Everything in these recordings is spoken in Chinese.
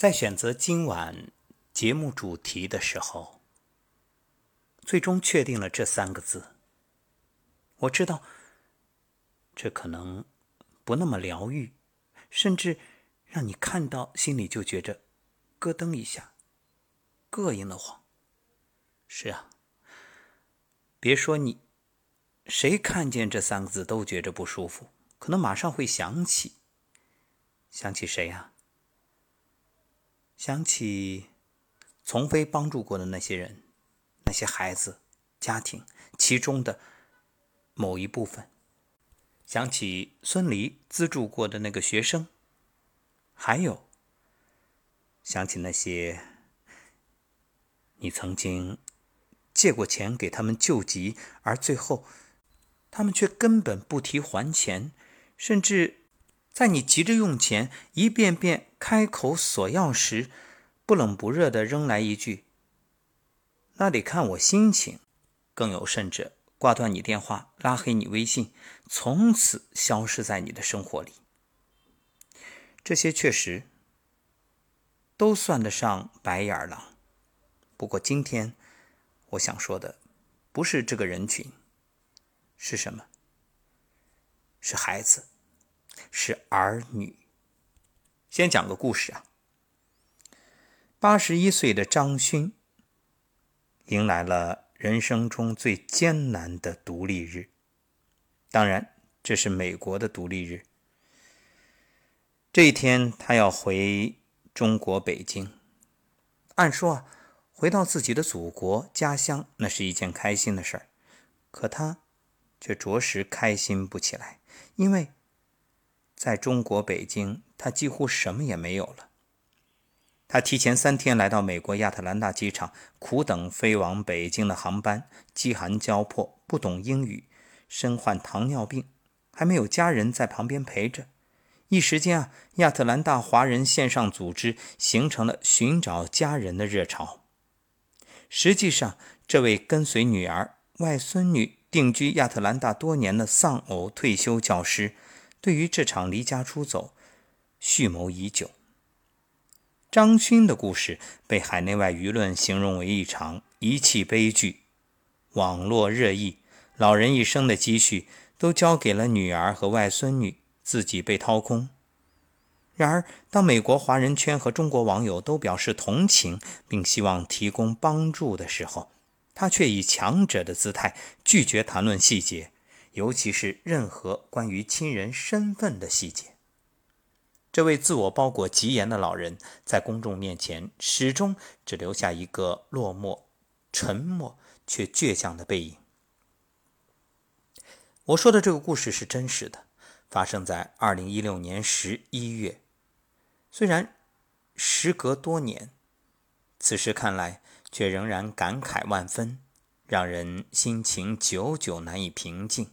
在选择今晚节目主题的时候，最终确定了这三个字。我知道，这可能不那么疗愈，甚至让你看到心里就觉着咯噔一下，膈应的慌。是啊，别说你，谁看见这三个字都觉着不舒服，可能马上会想起，想起谁呀？想起从非帮助过的那些人、那些孩子、家庭，其中的某一部分；想起孙犁资助过的那个学生，还有想起那些你曾经借过钱给他们救急，而最后他们却根本不提还钱，甚至。在你急着用钱，一遍遍开口索要时，不冷不热的扔来一句：“那得看我心情。”更有甚者，挂断你电话，拉黑你微信，从此消失在你的生活里。这些确实都算得上白眼狼。不过今天我想说的，不是这个人群，是什么？是孩子。是儿女。先讲个故事啊。八十一岁的张勋迎来了人生中最艰难的独立日，当然，这是美国的独立日。这一天，他要回中国北京。按说啊，回到自己的祖国家乡，那是一件开心的事儿。可他却着实开心不起来，因为。在中国北京，他几乎什么也没有了。他提前三天来到美国亚特兰大机场，苦等飞往北京的航班，饥寒交迫，不懂英语，身患糖尿病，还没有家人在旁边陪着。一时间啊，亚特兰大华人线上组织形成了寻找家人的热潮。实际上，这位跟随女儿、外孙女定居亚特兰大多年的丧偶退休教师。对于这场离家出走，蓄谋已久。张勋的故事被海内外舆论形容为一场遗弃悲剧，网络热议，老人一生的积蓄都交给了女儿和外孙女，自己被掏空。然而，当美国华人圈和中国网友都表示同情，并希望提供帮助的时候，他却以强者的姿态拒绝谈论细节。尤其是任何关于亲人身份的细节，这位自我包裹极严的老人，在公众面前始终只留下一个落寞、沉默却倔强的背影。我说的这个故事是真实的，发生在二零一六年十一月。虽然时隔多年，此时看来却仍然感慨万分，让人心情久久难以平静。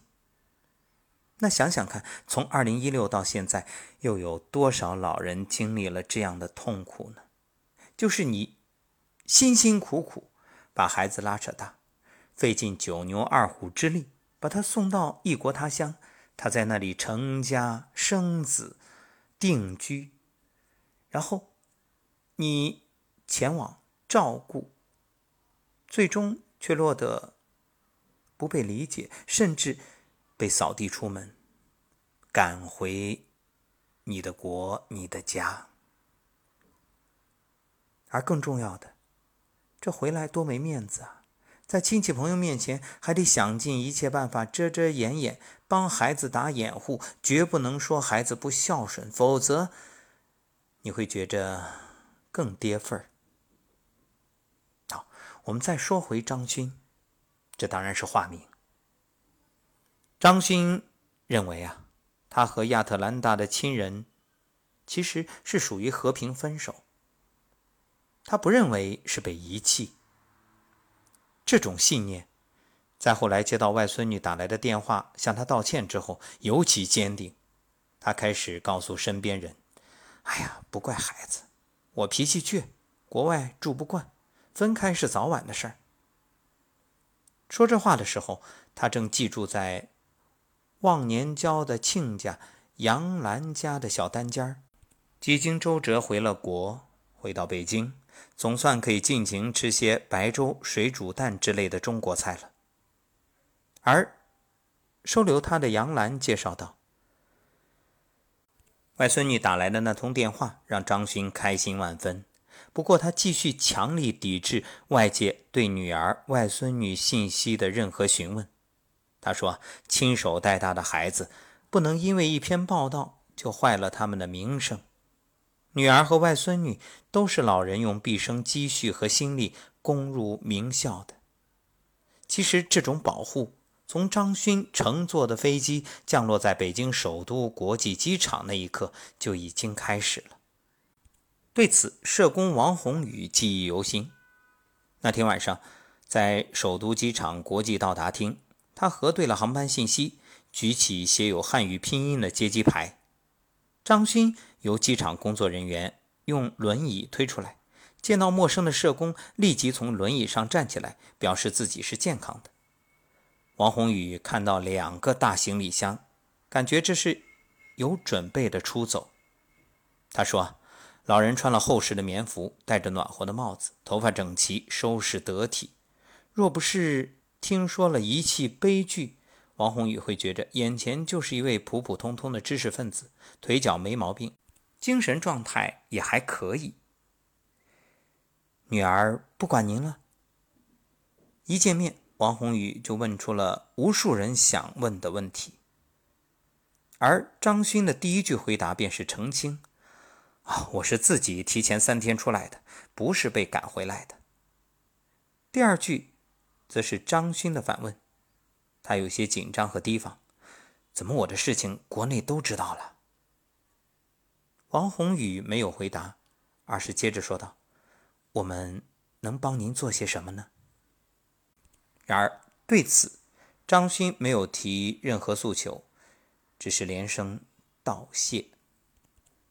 那想想看，从二零一六到现在，又有多少老人经历了这样的痛苦呢？就是你辛辛苦苦把孩子拉扯大，费尽九牛二虎之力把他送到异国他乡，他在那里成家生子、定居，然后你前往照顾，最终却落得不被理解，甚至……被扫地出门，赶回你的国、你的家，而更重要的，这回来多没面子啊！在亲戚朋友面前，还得想尽一切办法遮遮掩掩，帮孩子打掩护，绝不能说孩子不孝顺，否则你会觉着更跌份儿。好，我们再说回张勋，这当然是化名。张勋认为啊，他和亚特兰大的亲人其实是属于和平分手。他不认为是被遗弃。这种信念，在后来接到外孙女打来的电话向他道歉之后尤其坚定。他开始告诉身边人：“哎呀，不怪孩子，我脾气倔，国外住不惯，分开是早晚的事儿。”说这话的时候，他正寄住在。忘年交的亲家杨兰家的小单间儿，几经周折回了国，回到北京，总算可以尽情吃些白粥、水煮蛋之类的中国菜了。而收留他的杨澜介绍道：“外孙女打来的那通电话，让张勋开心万分。不过，他继续强力抵制外界对女儿、外孙女信息的任何询问。他说：‘亲手带大的孩子，不能因为一篇报道就坏了他们的名声。女儿和外孙女都是老人用毕生积蓄和心力攻入名校的。其实，这种保护……’”从张勋乘坐的飞机降落在北京首都国际机场那一刻就已经开始了。对此，社工王宏宇记忆犹新。那天晚上，在首都机场国际到达厅，他核对了航班信息，举起写有汉语拼音的接机牌。张勋由机场工作人员用轮椅推出来，见到陌生的社工，立即从轮椅上站起来，表示自己是健康的。王宏宇看到两个大行李箱，感觉这是有准备的出走。他说：“老人穿了厚实的棉服，戴着暖和的帽子，头发整齐，收拾得体。若不是听说了一气悲剧，王宏宇会觉着眼前就是一位普普通通的知识分子，腿脚没毛病，精神状态也还可以。”女儿不管您了。一见面。王宏宇就问出了无数人想问的问题，而张勋的第一句回答便是澄清：“啊，我是自己提前三天出来的，不是被赶回来的。”第二句，则是张勋的反问，他有些紧张和提防：“怎么我的事情国内都知道了？”王宏宇没有回答，而是接着说道：“我们能帮您做些什么呢？”然而，对此，张勋没有提任何诉求，只是连声道谢。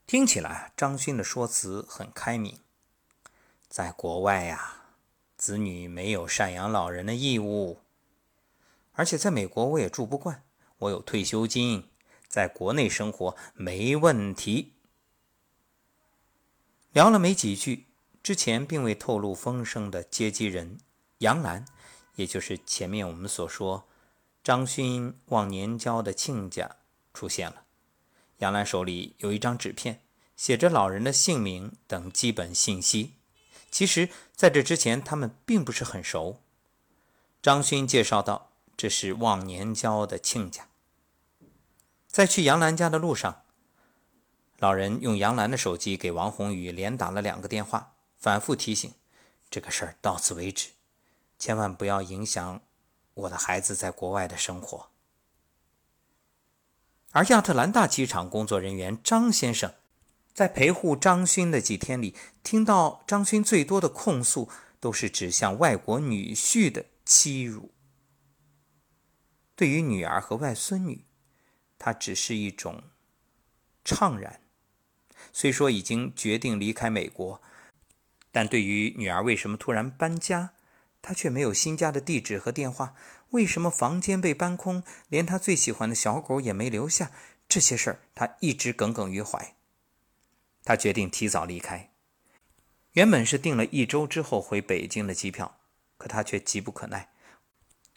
听起来，张勋的说辞很开明。在国外呀，子女没有赡养老人的义务，而且在美国我也住不惯，我有退休金，在国内生活没问题。聊了没几句，之前并未透露风声的接机人杨澜。也就是前面我们所说，张勋忘年交的亲家出现了。杨澜手里有一张纸片，写着老人的姓名等基本信息。其实，在这之前，他们并不是很熟。张勋介绍道：“这是忘年交的亲家。”在去杨澜家的路上，老人用杨澜的手机给王宏宇连打了两个电话，反复提醒：“这个事儿到此为止。”千万不要影响我的孩子在国外的生活。而亚特兰大机场工作人员张先生，在陪护张勋的几天里，听到张勋最多的控诉都是指向外国女婿的欺辱。对于女儿和外孙女，他只是一种怅然。虽说已经决定离开美国，但对于女儿为什么突然搬家？他却没有新家的地址和电话，为什么房间被搬空，连他最喜欢的小狗也没留下？这些事儿他一直耿耿于怀。他决定提早离开，原本是订了一周之后回北京的机票，可他却急不可耐，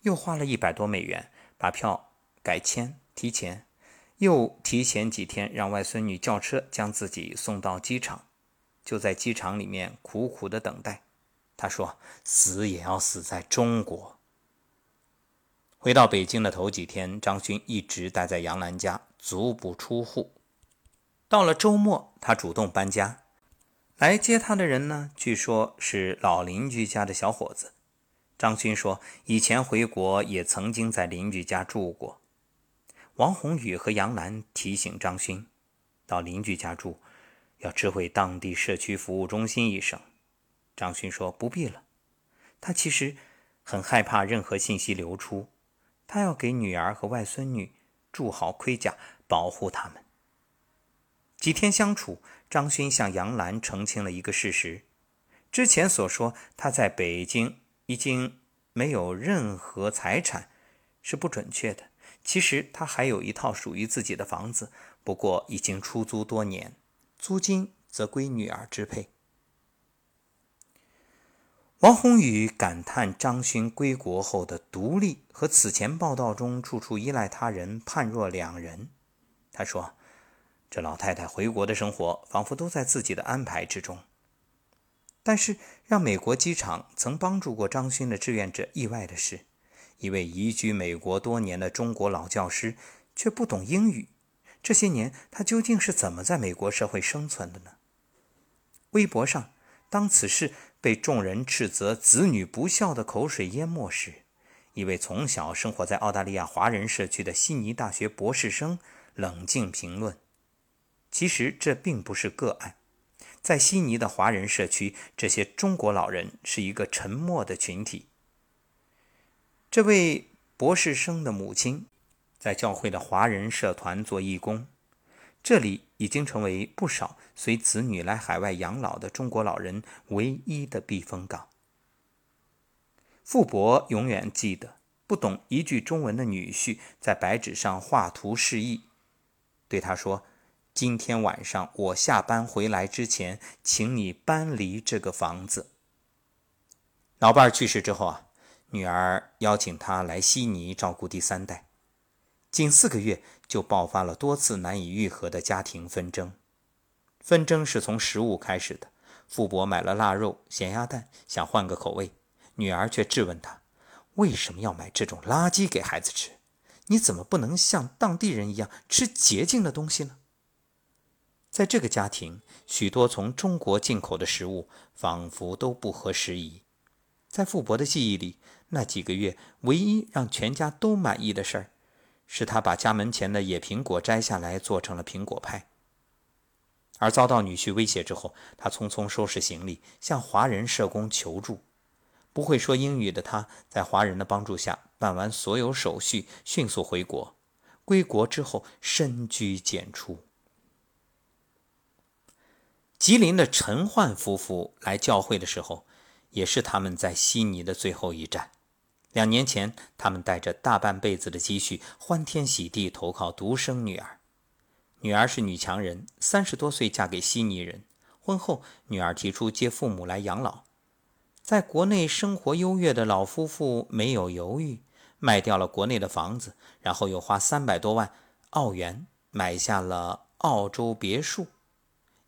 又花了一百多美元把票改签提前，又提前几天让外孙女叫车将自己送到机场，就在机场里面苦苦的等待。他说：“死也要死在中国。”回到北京的头几天，张勋一直待在杨澜家，足不出户。到了周末，他主动搬家。来接他的人呢，据说是老邻居家的小伙子。张勋说：“以前回国也曾经在邻居家住过。”王宏宇和杨澜提醒张勋：“到邻居家住，要知会当地社区服务中心一声。”张勋说：“不必了，他其实很害怕任何信息流出，他要给女儿和外孙女铸好盔甲，保护他们。”几天相处，张勋向杨澜澄清了一个事实：之前所说他在北京已经没有任何财产是不准确的。其实他还有一套属于自己的房子，不过已经出租多年，租金则归女儿支配。王宏宇感叹张勋归国后的独立和此前报道中处处依赖他人判若两人。他说：“这老太太回国的生活仿佛都在自己的安排之中。”但是让美国机场曾帮助过张勋的志愿者意外的是，一位移居美国多年的中国老教师却不懂英语。这些年他究竟是怎么在美国社会生存的呢？微博上。当此事被众人斥责子女不孝的口水淹没时，一位从小生活在澳大利亚华人社区的悉尼大学博士生冷静评论：“其实这并不是个案，在悉尼的华人社区，这些中国老人是一个沉默的群体。”这位博士生的母亲在教会的华人社团做义工。这里已经成为不少随子女来海外养老的中国老人唯一的避风港。傅伯永远记得，不懂一句中文的女婿在白纸上画图示意，对他说：“今天晚上我下班回来之前，请你搬离这个房子。”老伴儿去世之后啊，女儿邀请他来悉尼照顾第三代。仅四个月就爆发了多次难以愈合的家庭纷争，纷争是从食物开始的。傅伯买了腊肉、咸鸭蛋，想换个口味，女儿却质问他：“为什么要买这种垃圾给孩子吃？你怎么不能像当地人一样吃洁净的东西呢？”在这个家庭，许多从中国进口的食物仿佛都不合时宜。在傅伯的记忆里，那几个月唯一让全家都满意的事儿。是他把家门前的野苹果摘下来做成了苹果派。而遭到女婿威胁之后，他匆匆收拾行李，向华人社工求助。不会说英语的他，在华人的帮助下办完所有手续，迅速回国。归国之后，深居简出。吉林的陈焕夫妇来教会的时候，也是他们在悉尼的最后一站。两年前，他们带着大半辈子的积蓄，欢天喜地投靠独生女儿。女儿是女强人，三十多岁嫁给悉尼人。婚后，女儿提出接父母来养老。在国内生活优越的老夫妇没有犹豫，卖掉了国内的房子，然后又花三百多万澳元买下了澳洲别墅。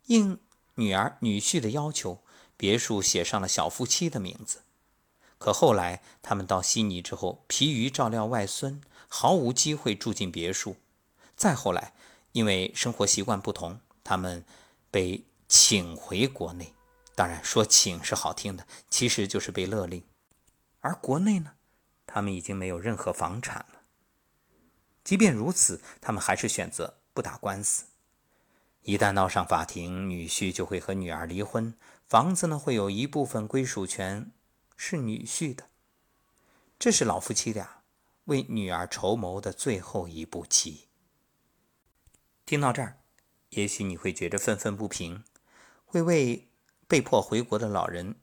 应女儿女婿的要求，别墅写上了小夫妻的名字。可后来，他们到悉尼之后，疲于照料外孙，毫无机会住进别墅。再后来，因为生活习惯不同，他们被请回国内。当然，说请是好听的，其实就是被勒令。而国内呢，他们已经没有任何房产了。即便如此，他们还是选择不打官司。一旦闹上法庭，女婿就会和女儿离婚，房子呢会有一部分归属权。是女婿的，这是老夫妻俩为女儿筹谋的最后一步棋。听到这儿，也许你会觉得愤愤不平，会为被迫回国的老人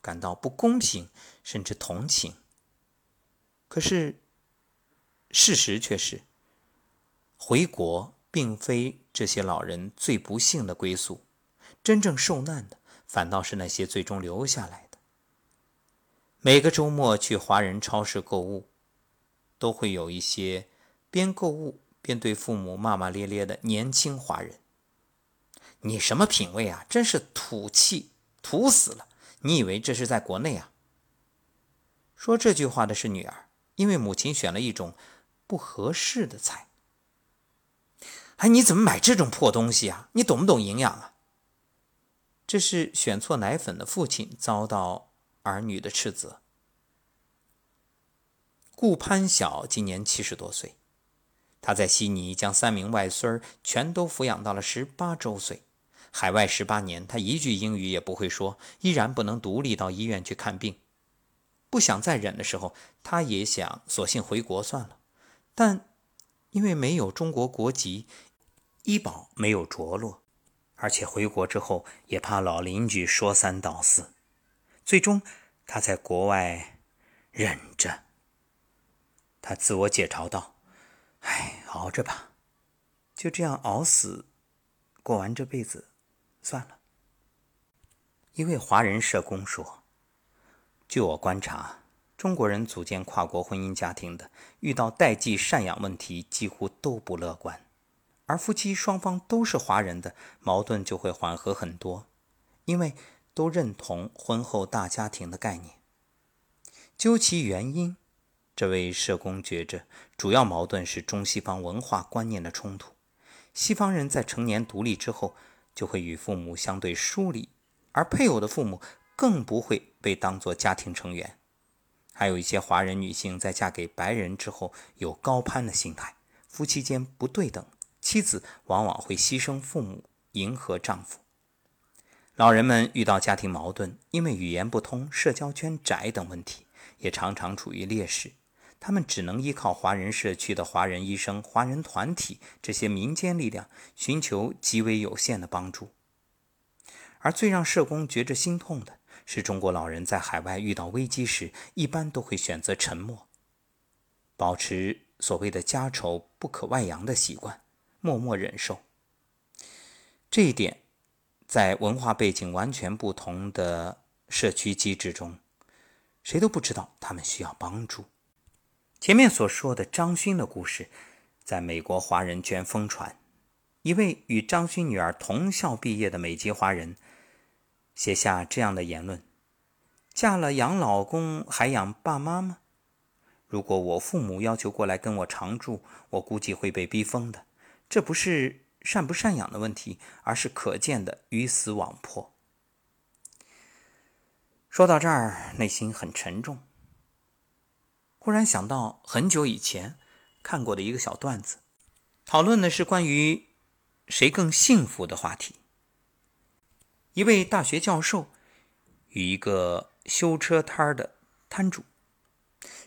感到不公平，甚至同情。可是，事实却是，回国并非这些老人最不幸的归宿，真正受难的反倒是那些最终留下来的。每个周末去华人超市购物，都会有一些边购物边对父母骂骂咧咧的年轻华人。你什么品味啊？真是土气，土死了！你以为这是在国内啊？说这句话的是女儿，因为母亲选了一种不合适的菜。哎，你怎么买这种破东西啊？你懂不懂营养啊？这是选错奶粉的父亲遭到。儿女的斥责。顾潘晓今年七十多岁，他在悉尼将三名外孙儿全都抚养到了十八周岁。海外十八年，他一句英语也不会说，依然不能独立到医院去看病。不想再忍的时候，他也想索性回国算了。但因为没有中国国籍，医保没有着落，而且回国之后也怕老邻居说三道四。最终，他在国外忍着。他自我解嘲道：“哎，熬着吧，就这样熬死，过完这辈子，算了。”一位华人社工说：“据我观察，中国人组建跨国婚姻家庭的，遇到代际赡养问题几乎都不乐观；而夫妻双方都是华人的，矛盾就会缓和很多，因为都认同婚后大家庭的概念。究其原因，这位社工觉着，主要矛盾是中西方文化观念的冲突。西方人在成年独立之后，就会与父母相对疏离，而配偶的父母更不会被当作家庭成员。还有一些华人女性在嫁给白人之后，有高攀的心态，夫妻间不对等，妻子往往会牺牲父母，迎合丈夫。老人们遇到家庭矛盾，因为语言不通、社交圈窄等问题，也常常处于劣势。他们只能依靠华人社区的华人医生、华人团体这些民间力量，寻求极为有限的帮助。而最让社工觉着心痛的是，中国老人在海外遇到危机时，一般都会选择沉默，保持所谓的家丑不可外扬的习惯，默默忍受。这一点，在文化背景完全不同的社区机制中，谁都不知道他们需要帮助。前面所说的张勋的故事，在美国华人圈疯传。一位与张勋女儿同校毕业的美籍华人，写下这样的言论：“嫁了养老公还养爸妈吗？如果我父母要求过来跟我常住，我估计会被逼疯的。这不是赡不赡养的问题，而是可见的鱼死网破。”说到这儿，内心很沉重。忽然想到很久以前看过的一个小段子，讨论的是关于谁更幸福的话题。一位大学教授与一个修车摊的摊主，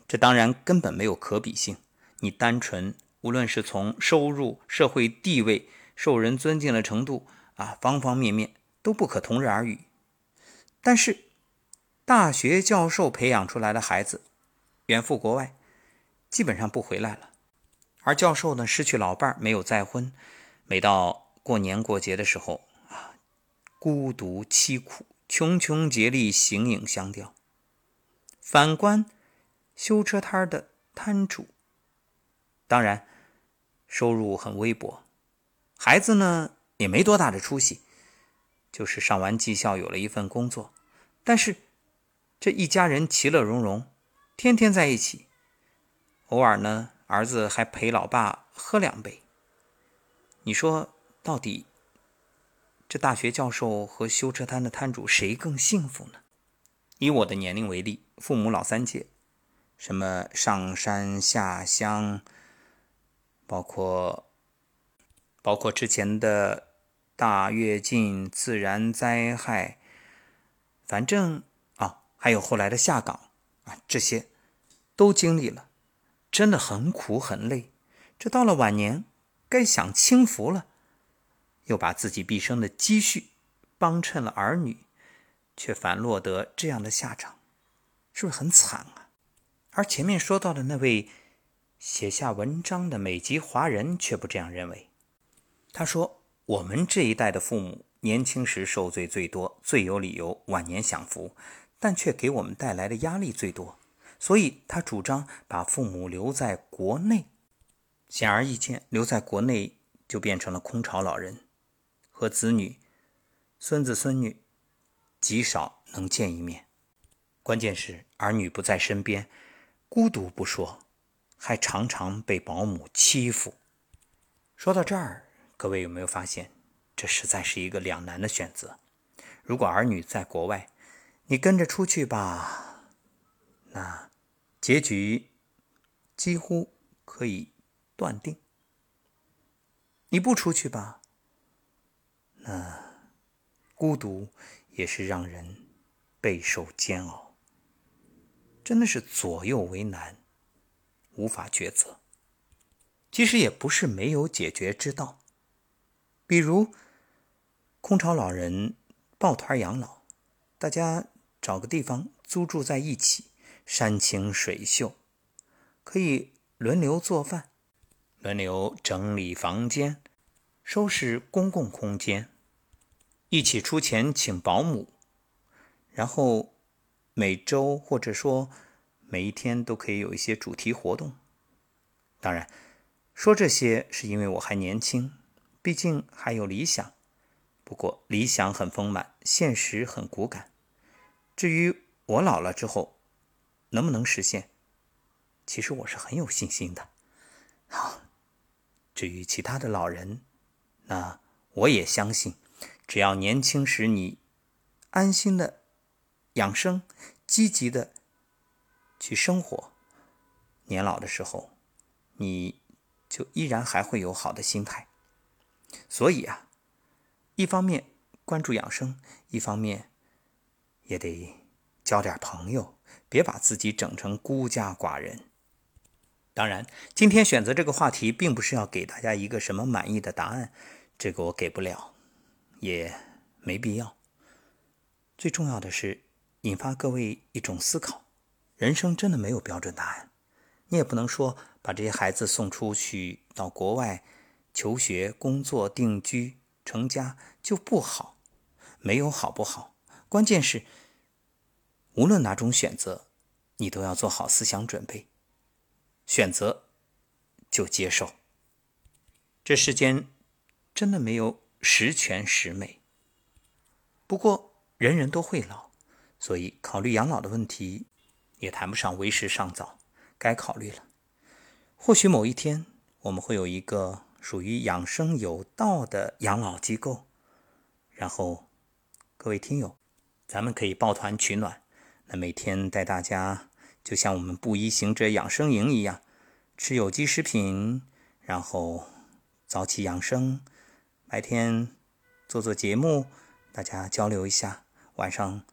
这当然根本没有可比性。你单纯无论是从收入、社会地位、受人尊敬的程度啊，方方面面都不可同日而语。但是大学教授培养出来的孩子。远赴国外，基本上不回来了。而教授呢，失去老伴，没有再婚，每到过年过节的时候啊，孤独凄苦，穷穷竭力，形影相吊。反观修车摊的摊主，当然收入很微薄，孩子呢也没多大的出息，就是上完技校有了一份工作，但是这一家人其乐融融。天天在一起，偶尔呢，儿子还陪老爸喝两杯。你说，到底这大学教授和修车摊的摊主谁更幸福呢？以我的年龄为例，父母老三届，什么上山下乡，包括包括之前的大跃进、自然灾害，反正啊，还有后来的下岗啊。这些都经历了，真的很苦很累。这到了晚年，该享清福了，又把自己毕生的积蓄帮衬了儿女，却反落得这样的下场，是不是很惨啊？而前面说到的那位写下文章的美籍华人却不这样认为。他说：“我们这一代的父母，年轻时受罪最多，最有理由晚年享福。”但却给我们带来的压力最多，所以他主张把父母留在国内。显而易见，留在国内就变成了空巢老人，和子女、孙子孙女极少能见一面。关键是儿女不在身边，孤独不说，还常常被保姆欺负。说到这儿，各位有没有发现，这实在是一个两难的选择？如果儿女在国外，你跟着出去吧，那结局几乎可以断定。你不出去吧，那孤独也是让人备受煎熬，真的是左右为难，无法抉择。其实也不是没有解决之道，比如空巢老人抱团养老，大家。找个地方租住在一起，山清水秀，可以轮流做饭，轮流整理房间，收拾公共空间，一起出钱请保姆，然后每周或者说每一天都可以有一些主题活动。当然，说这些是因为我还年轻，毕竟还有理想。不过理想很丰满，现实很骨感。至于我老了之后能不能实现，其实我是很有信心的。好，至于其他的老人，那我也相信，只要年轻时你安心的养生，积极的去生活，年老的时候，你就依然还会有好的心态。所以啊。一方面关注养生，一方面也得交点朋友，别把自己整成孤家寡人。当然，今天选择这个话题，并不是要给大家一个什么满意的答案，这个我给不了，也没必要。最重要的是引发各位一种思考：人生真的没有标准答案，你也不能说把这些孩子送出去到国外求学、工作、定居。成家就不好，没有好不好，关键是无论哪种选择，你都要做好思想准备。选择就接受。这世间真的没有十全十美。不过人人都会老，所以考虑养老的问题也谈不上为时尚早，该考虑了。或许某一天我们会有一个。属于养生有道的养老机构，然后各位听友，咱们可以抱团取暖。那每天带大家，就像我们布衣行者养生营一样，吃有机食品，然后早起养生，白天做做节目，大家交流一下，晚上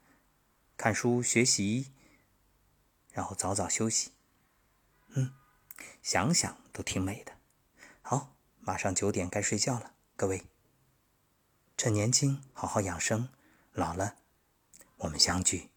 看书学习，然后早早休息。嗯，想想都挺美的。好。马上九点该睡觉了，各位，趁年轻好好养生，老了我们相聚。